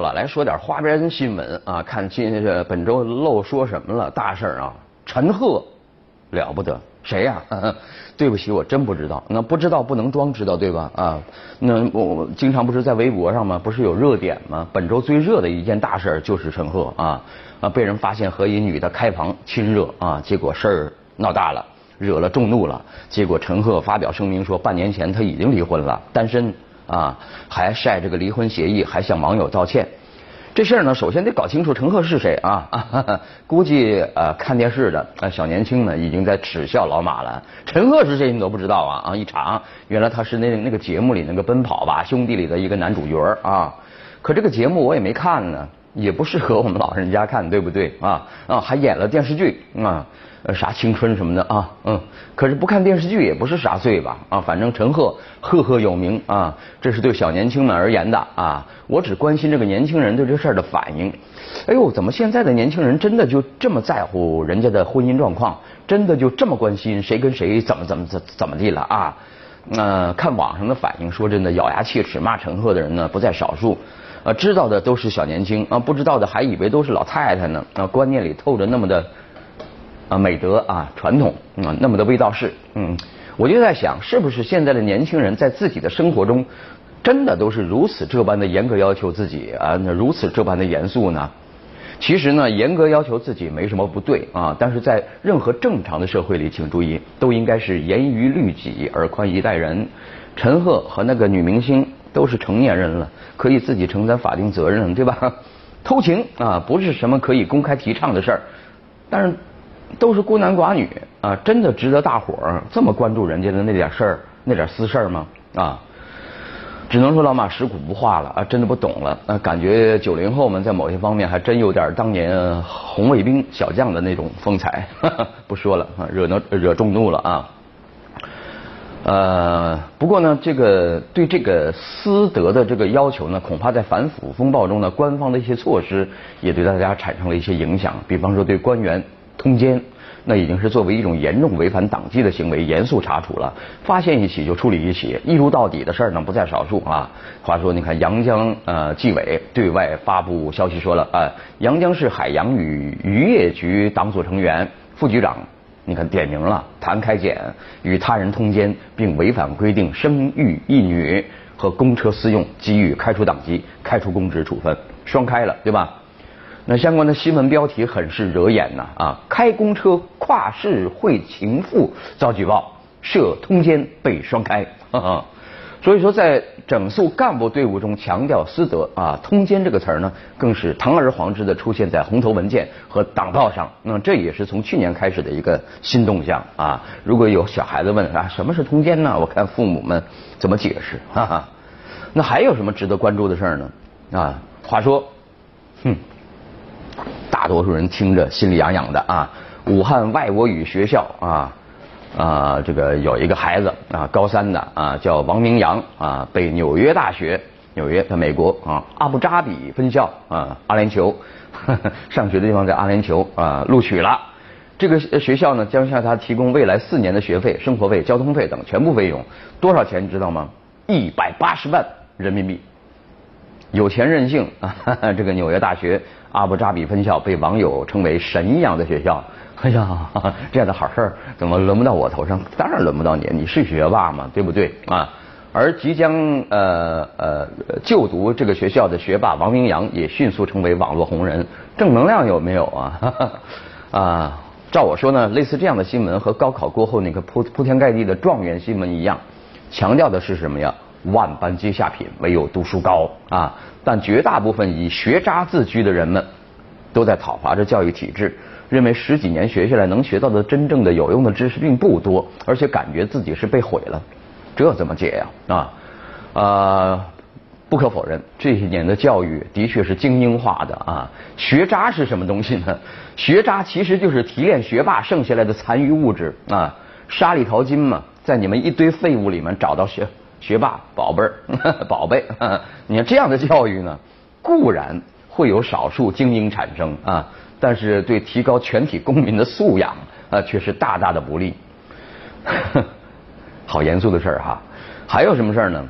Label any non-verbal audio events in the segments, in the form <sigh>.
了，来说点花边新闻啊！看今这本周漏说什么了？大事啊！陈赫了不得，谁呀？<laughs> 对不起，我真不知道。那不知道不能装知道，对吧？啊，那我经常不是在微博上吗？不是有热点吗？本周最热的一件大事就是陈赫啊啊，被人发现和一女的开房亲热啊，结果事儿闹大了，惹了众怒了。结果陈赫发表声明说，半年前他已经离婚了，单身。啊，还晒这个离婚协议，还向网友道歉。这事儿呢，首先得搞清楚陈赫是谁啊？<laughs> 估计呃看电视的呃小年轻呢，已经在耻笑老马了。陈赫是谁你都不知道啊？啊，一查，原来他是那那个节目里那个奔跑吧兄弟里的一个男主角啊。可这个节目我也没看呢，也不适合我们老人家看，对不对啊？啊，还演了电视剧啊。呃，啥青春什么的啊，嗯，可是不看电视剧也不是啥罪吧？啊，反正陈赫赫赫有名啊，这是对小年轻们而言的啊。我只关心这个年轻人对这事儿的反应。哎呦，怎么现在的年轻人真的就这么在乎人家的婚姻状况？真的就这么关心谁跟谁怎么怎么怎怎么地了啊？呃，看网上的反应，说真的，咬牙切齿骂陈赫的人呢不在少数。呃，知道的都是小年轻啊，不知道的还以为都是老太太呢。啊，观念里透着那么的。啊，美德啊，传统啊，那么的味道是，嗯，我就在想，是不是现在的年轻人在自己的生活中，真的都是如此这般的严格要求自己啊，那如此这般的严肃呢？其实呢，严格要求自己没什么不对啊，但是在任何正常的社会里，请注意，都应该是严于律己而宽以待人。陈赫和那个女明星都是成年人了，可以自己承担法定责任，对吧？<laughs> 偷情啊，不是什么可以公开提倡的事儿，但是。都是孤男寡女啊，真的值得大伙儿这么关注人家的那点事儿、那点私事儿吗？啊，只能说老马食古不化了啊，真的不懂了啊，感觉九零后们在某些方面还真有点当年红卫兵小将的那种风采。<laughs> 不说了啊，惹怒惹众怒了啊。呃，不过呢，这个对这个私德的这个要求呢，恐怕在反腐风暴中呢，官方的一些措施也对大家产生了一些影响，比方说对官员。通奸，那已经是作为一种严重违反党纪的行为，严肃查处了。发现一起就处理一起，一撸到底的事儿呢不在少数啊。话说，你看阳江呃纪委对外发布消息说了啊，阳江市海洋与渔业局党组成员、副局长，你看点名了，谭开检与他人通奸并违反规定生育一女和公车私用，给予开除党籍、开除公职处分，双开了，对吧？那相关的新闻标题很是惹眼呐啊！开公车跨市会情妇遭举报，涉通奸被双开。<laughs> 所以说，在整肃干部队伍中强调私德啊，通奸这个词儿呢，更是堂而皇之的出现在红头文件和党报上。那这也是从去年开始的一个新动向啊！如果有小孩子问啊，什么是通奸呢？我看父母们怎么解释。<laughs> 哈哈。那还有什么值得关注的事儿呢？啊，话说，哼。大多数人听着心里痒痒的啊！武汉外国语学校啊啊，这个有一个孩子啊，高三的啊，叫王明阳啊，被纽约大学纽约在美国啊阿布扎比分校啊阿联酋 <laughs> 上学的地方在阿联酋啊录取了。这个学校呢，将向他提供未来四年的学费、生活费、交通费等全部费用，多少钱你知道吗？一百八十万人民币。有钱任性啊！这个纽约大学。阿布扎比分校被网友称为神一样的学校，哎呀，<laughs> 这样的好事儿怎么轮不到我头上？当然轮不到你，你是学霸嘛，对不对啊？而即将呃呃就读这个学校的学霸王明阳也迅速成为网络红人，正能量有没有啊？<laughs> 啊，照我说呢，类似这样的新闻和高考过后那个铺铺天盖地的状元新闻一样，强调的是什么呀？万般皆下品，唯有读书高啊！但绝大部分以学渣自居的人们，都在讨伐着教育体制，认为十几年学下来能学到的真正的有用的知识并不多，而且感觉自己是被毁了。这怎么解呀？啊，呃，不可否认，这些年的教育的确是精英化的啊。学渣是什么东西呢？学渣其实就是提炼学霸剩下来的残余物质啊，沙里淘金嘛，在你们一堆废物里面找到学。学霸宝贝儿，<laughs> 宝贝，你看这样的教育呢，固然会有少数精英产生啊，但是对提高全体公民的素养啊，却是大大的不利。<laughs> 好严肃的事儿哈，还有什么事儿呢？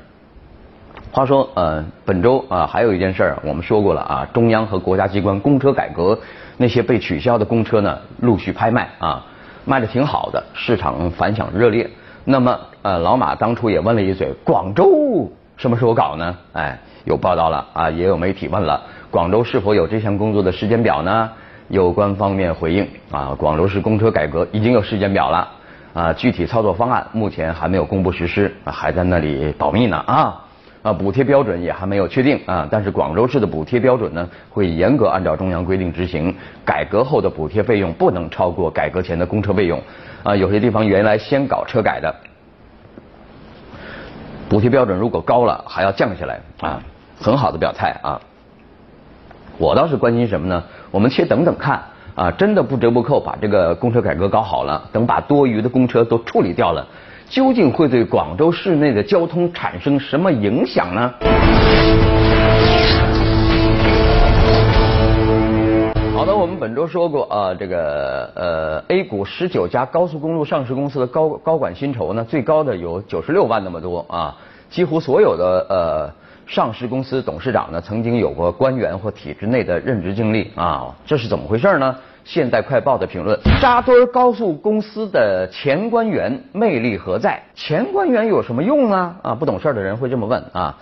话说，呃，本周啊，还有一件事儿，我们说过了啊，中央和国家机关公车改革，那些被取消的公车呢，陆续拍卖啊，卖的挺好的，市场反响热烈。那么，呃，老马当初也问了一嘴，广州什么时候搞呢？哎，有报道了啊，也有媒体问了，广州是否有这项工作的时间表呢？有关方面回应啊，广州市公车改革已经有时间表了啊，具体操作方案目前还没有公布实施，还在那里保密呢啊。啊，补贴标准也还没有确定啊，但是广州市的补贴标准呢，会严格按照中央规定执行。改革后的补贴费用不能超过改革前的公车费用。啊，有些地方原来先搞车改的，补贴标准如果高了，还要降下来啊，很好的表态啊。我倒是关心什么呢？我们且等等看啊，真的不折不扣把这个公车改革搞好了，等把多余的公车都处理掉了。究竟会对广州市内的交通产生什么影响呢？好的，我们本周说过啊，这个呃，A 股十九家高速公路上市公司的高高管薪酬呢，最高的有九十六万那么多啊，几乎所有的呃上市公司董事长呢，曾经有过官员或体制内的任职经历啊，这是怎么回事呢？现代快报的评论：扎堆高速公司的前官员魅力何在？前官员有什么用呢？啊，不懂事儿的人会这么问啊。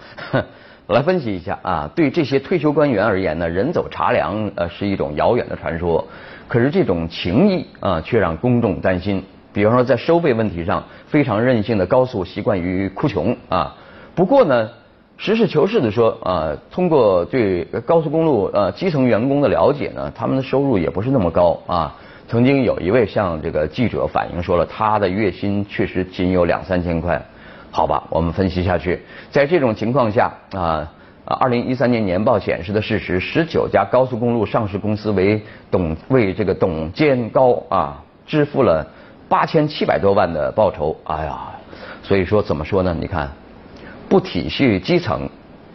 我来分析一下啊，对这些退休官员而言呢，人走茶凉呃是一种遥远的传说。可是这种情谊啊，却让公众担心。比方说在收费问题上，非常任性的高速习惯于哭穷啊。不过呢。实事求是的说，啊，通过对高速公路呃基层员工的了解呢，他们的收入也不是那么高啊。曾经有一位向这个记者反映说了，他的月薪确实仅有两三千块。好吧，我们分析下去，在这种情况下啊，二零一三年年报显示的事实，十九家高速公路上市公司为董为这个董监高啊支付了八千七百多万的报酬。哎呀，所以说怎么说呢？你看。不体恤基层，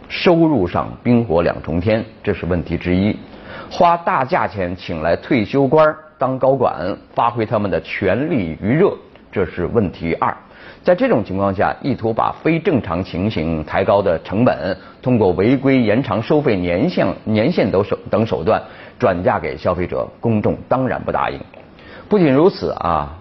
收入上冰火两重天，这是问题之一。花大价钱请来退休官当高管，发挥他们的权力余热，这是问题二。在这种情况下，意图把非正常情形抬高的成本，通过违规延长收费年限、年限等手等手段转嫁给消费者，公众当然不答应。不仅如此啊，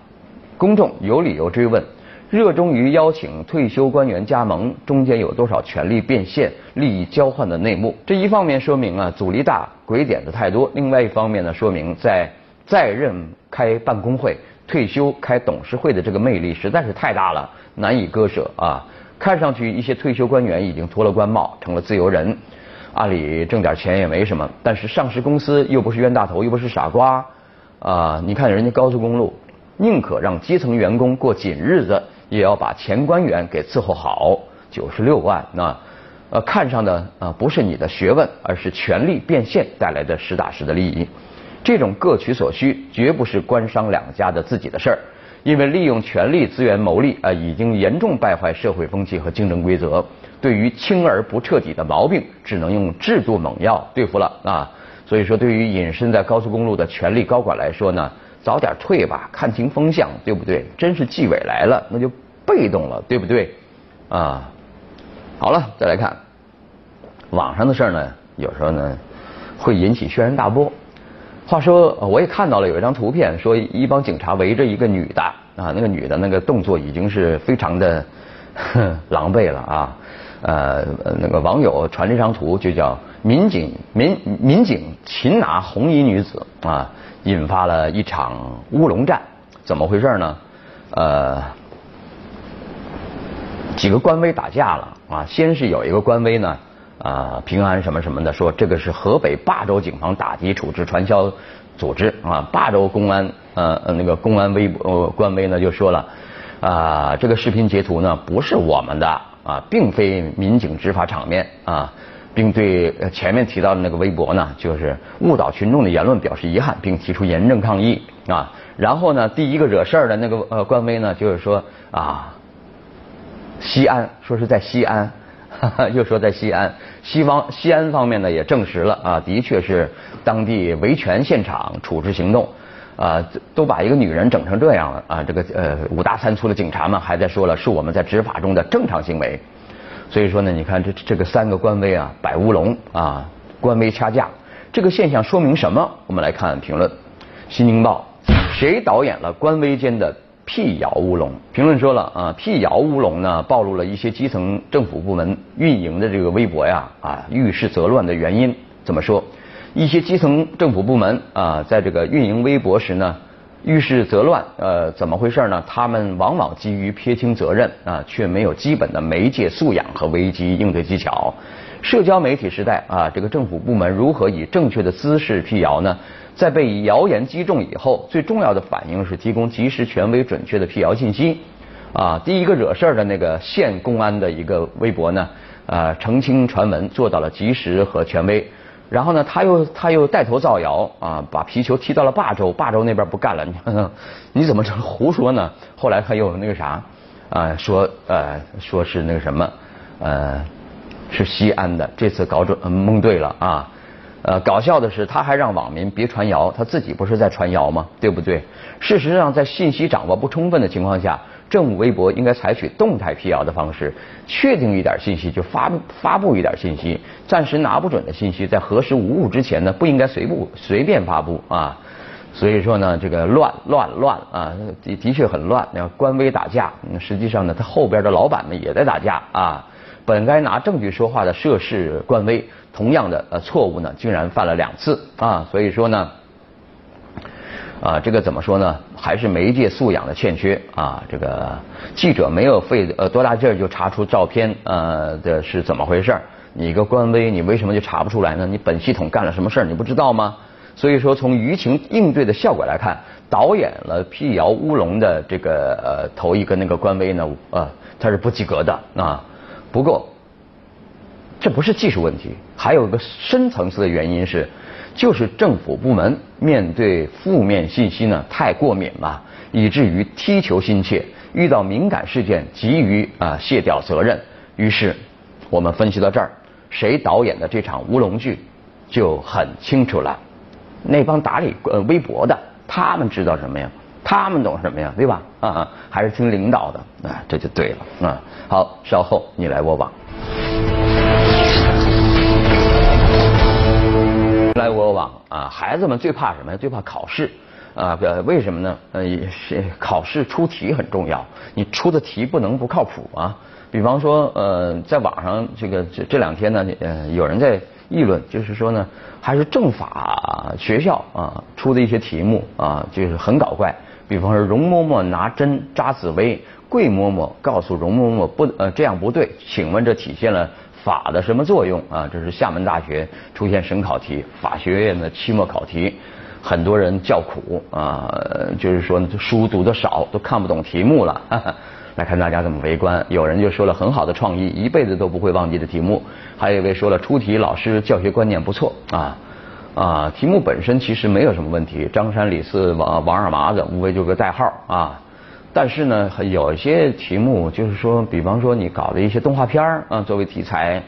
公众有理由追问。热衷于邀请退休官员加盟，中间有多少权力变现、利益交换的内幕？这一方面说明啊阻力大、鬼点子太多；另外一方面呢，说明在在任开办公会、退休开董事会的这个魅力实在是太大了，难以割舍啊！看上去一些退休官员已经脱了官帽，成了自由人，按理挣点钱也没什么。但是上市公司又不是冤大头，又不是傻瓜啊！你看人家高速公路，宁可让基层员工过紧日子。也要把前官员给伺候好，九十六万，那呃看上的啊不是你的学问，而是权力变现带来的实打实的利益。这种各取所需，绝不是官商两家的自己的事儿，因为利用权力资源牟利啊，已经严重败坏社会风气和竞争规则。对于轻而不彻底的毛病，只能用制度猛药对付了啊。所以说，对于隐身在高速公路的权力高管来说呢。早点退吧，看清风向，对不对？真是纪委来了，那就被动了，对不对？啊，好了，再来看网上的事儿呢，有时候呢会引起轩然大波。话说，我也看到了有一张图片，说一帮警察围着一个女的啊，那个女的那个动作已经是非常的 <laughs> 狼狈了啊。呃，那个网友传这张图，就叫民警民民警擒拿红衣女子啊。引发了一场乌龙战，怎么回事呢？呃，几个官微打架了啊！先是有一个官微呢，啊，平安什么什么的，说这个是河北霸州警方打击处置传销组织啊。霸州公安呃那个公安微博官微呢就说了啊，这个视频截图呢不是我们的啊，并非民警执法场面啊。并对前面提到的那个微博呢，就是误导群众的言论表示遗憾，并提出严正抗议啊。然后呢，第一个惹事儿的那个呃官微呢，就是说啊，西安说是在西安，哈 <laughs> 哈又说在西安，西方西安方面呢也证实了啊，的确是当地维权现场处置行动啊，都把一个女人整成这样了啊，这个呃五大三粗的警察们还在说了是我们在执法中的正常行为。所以说呢，你看这这个三个官微啊，摆乌龙啊，官微掐架，这个现象说明什么？我们来看评论，《新京报》谁导演了官微间的辟谣乌龙？评论说了啊，辟谣乌龙呢，暴露了一些基层政府部门运营的这个微博呀啊遇事则乱的原因。怎么说？一些基层政府部门啊，在这个运营微博时呢。遇事则乱，呃，怎么回事呢？他们往往基于撇清责任啊，却没有基本的媒介素养和危机应对技巧。社交媒体时代啊，这个政府部门如何以正确的姿势辟谣呢？在被谣言击中以后，最重要的反应是提供及时、权威、准确的辟谣信息。啊，第一个惹事儿的那个县公安的一个微博呢，啊，澄清传闻做到了及时和权威。然后呢，他又他又带头造谣啊，把皮球踢到了霸州，霸州那边不干了，你 <laughs> 你怎么这胡说呢？后来他又那个啥啊，说呃说是那个什么呃是西安的，这次搞准蒙对了啊。呃，搞笑的是，他还让网民别传谣，他自己不是在传谣吗？对不对？事实上，在信息掌握不充分的情况下。政务微博应该采取动态辟谣的方式，确定一点信息就发发布一点信息，暂时拿不准的信息，在核实无误之前呢，不应该随不随便发布啊。所以说呢，这个乱乱乱啊，的的确很乱。那官微打架，实际上呢，他后边的老板们也在打架啊。本该拿证据说话的涉事官微，同样的呃错误呢，竟然犯了两次啊。所以说呢。啊，这个怎么说呢？还是媒介素养的欠缺啊！这个记者没有费呃多大劲儿就查出照片呃的是怎么回事？你一个官微，你为什么就查不出来呢？你本系统干了什么事儿？你不知道吗？所以说，从舆情应对的效果来看，导演了辟谣乌龙的这个呃头一个那个官微呢，呃，他是不及格的啊。不过，这不是技术问题，还有个深层次的原因是。就是政府部门面对负面信息呢太过敏了，以至于踢球心切，遇到敏感事件急于啊卸掉责任。于是我们分析到这儿，谁导演的这场乌龙剧就很清楚了。那帮打理呃微博的，他们知道什么呀？他们懂什么呀？对吧？啊，还是听领导的啊，这就对了啊。好，稍后你来我往。往啊！孩子们最怕什么呀？最怕考试啊！为什么呢？呃，是考试出题很重要，你出的题不能不靠谱啊。比方说，呃，在网上这个这这两天呢，呃，有人在议论，就是说呢，还是政法学校啊出的一些题目啊，就是很搞怪。比方说，容嬷嬷拿针扎紫薇，桂嬷嬷告诉容嬷嬷不呃这样不对，请问这体现了？法的什么作用啊？这是厦门大学出现省考题，法学院的期末考题，很多人叫苦啊，就是说书读的少，都看不懂题目了。<laughs> 来看大家怎么围观，有人就说了很好的创意，一辈子都不会忘记的题目。还有一位说了出题老师教学观念不错啊啊，题目本身其实没有什么问题，张三李四王王二麻子，无非就是个代号啊。但是呢，有一些题目就是说，比方说你搞的一些动画片儿啊，作为题材，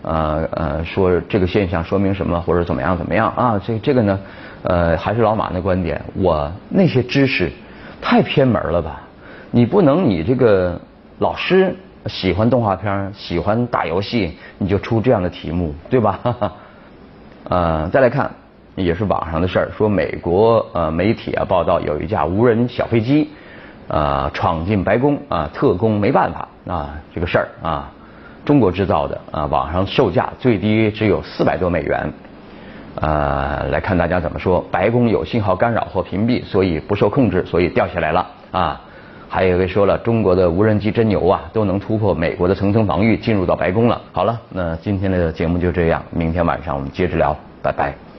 呃呃，说这个现象说明什么或者怎么样怎么样啊？这这个呢，呃，还是老马的观点，我那些知识太偏门了吧？你不能你这个老师喜欢动画片喜欢打游戏，你就出这样的题目，对吧？<laughs> 呃，再来看，也是网上的事儿，说美国呃媒体啊报道有一架无人小飞机。啊，闯进白宫啊，特工没办法啊，这个事儿啊，中国制造的啊，网上售价最低只有四百多美元。呃，来看大家怎么说，白宫有信号干扰或屏蔽，所以不受控制，所以掉下来了啊。还有一位说了，中国的无人机真牛啊，都能突破美国的层层防御，进入到白宫了。好了，那今天的节目就这样，明天晚上我们接着聊，拜拜。